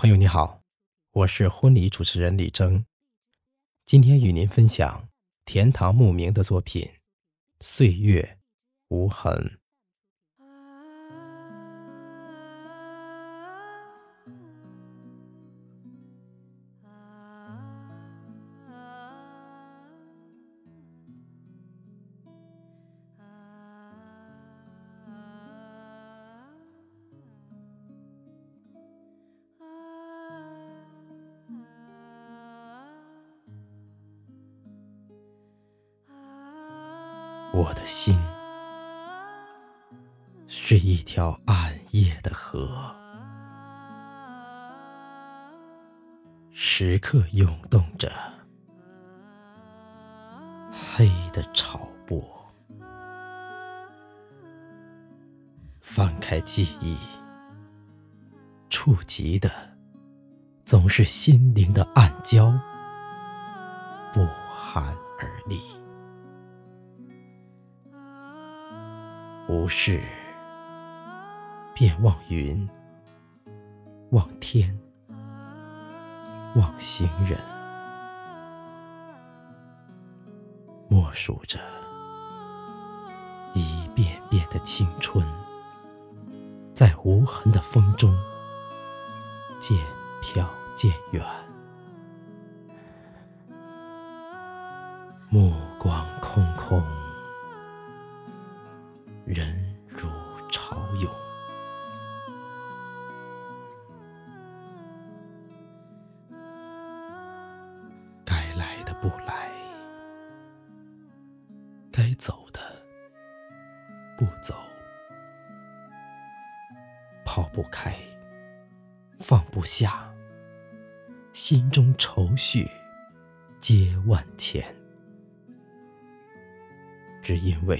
朋友你好，我是婚礼主持人李征，今天与您分享田堂牧民的作品《岁月无痕》。我的心是一条暗夜的河，时刻涌动着黑的潮波。翻开记忆，触及的总是心灵的暗礁，不寒而栗。无事，便望云，望天，望行人，默数着一遍遍的青春，在无痕的风中渐飘渐远，目光该走的不走，抛不开，放不下，心中愁绪皆万千，只因为。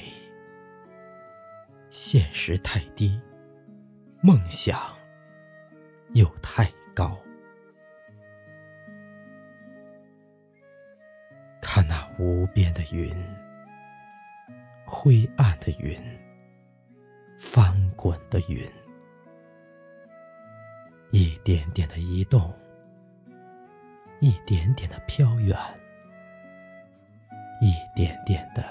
现实太低，梦想又太高。看那无边的云，灰暗的云，翻滚的云，一点点的移动，一点点的飘远，一点点的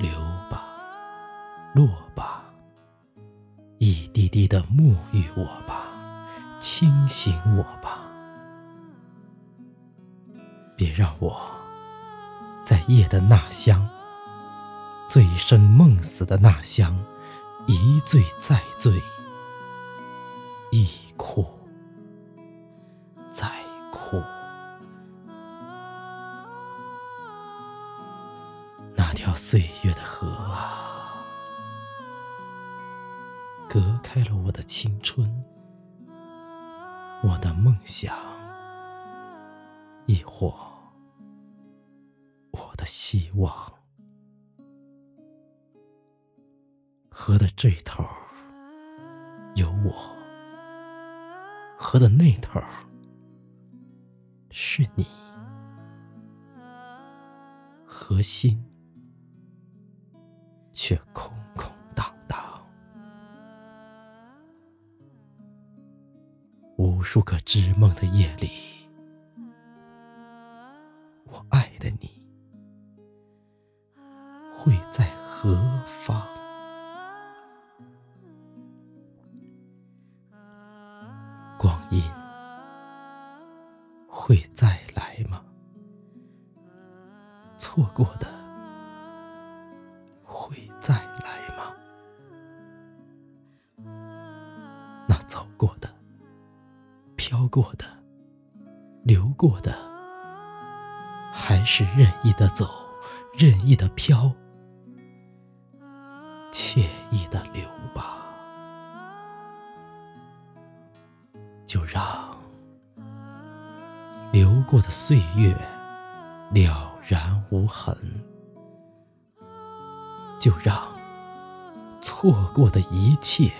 流吧，落吧，一滴滴的沐浴我吧，清醒我吧。别让我在夜的那乡，醉生梦死的那乡，一醉再醉，一条岁月的河啊，隔开了我的青春，我的梦想，亦或我的希望。河的这头有我，河的那头是你，河心。却空空荡荡，无数个织梦的夜里，我爱的你会在何方？光阴会在走过的，飘过的，流过的，还是任意的走，任意的飘，惬意的流吧。就让流过的岁月了然无痕，就让错过的一切。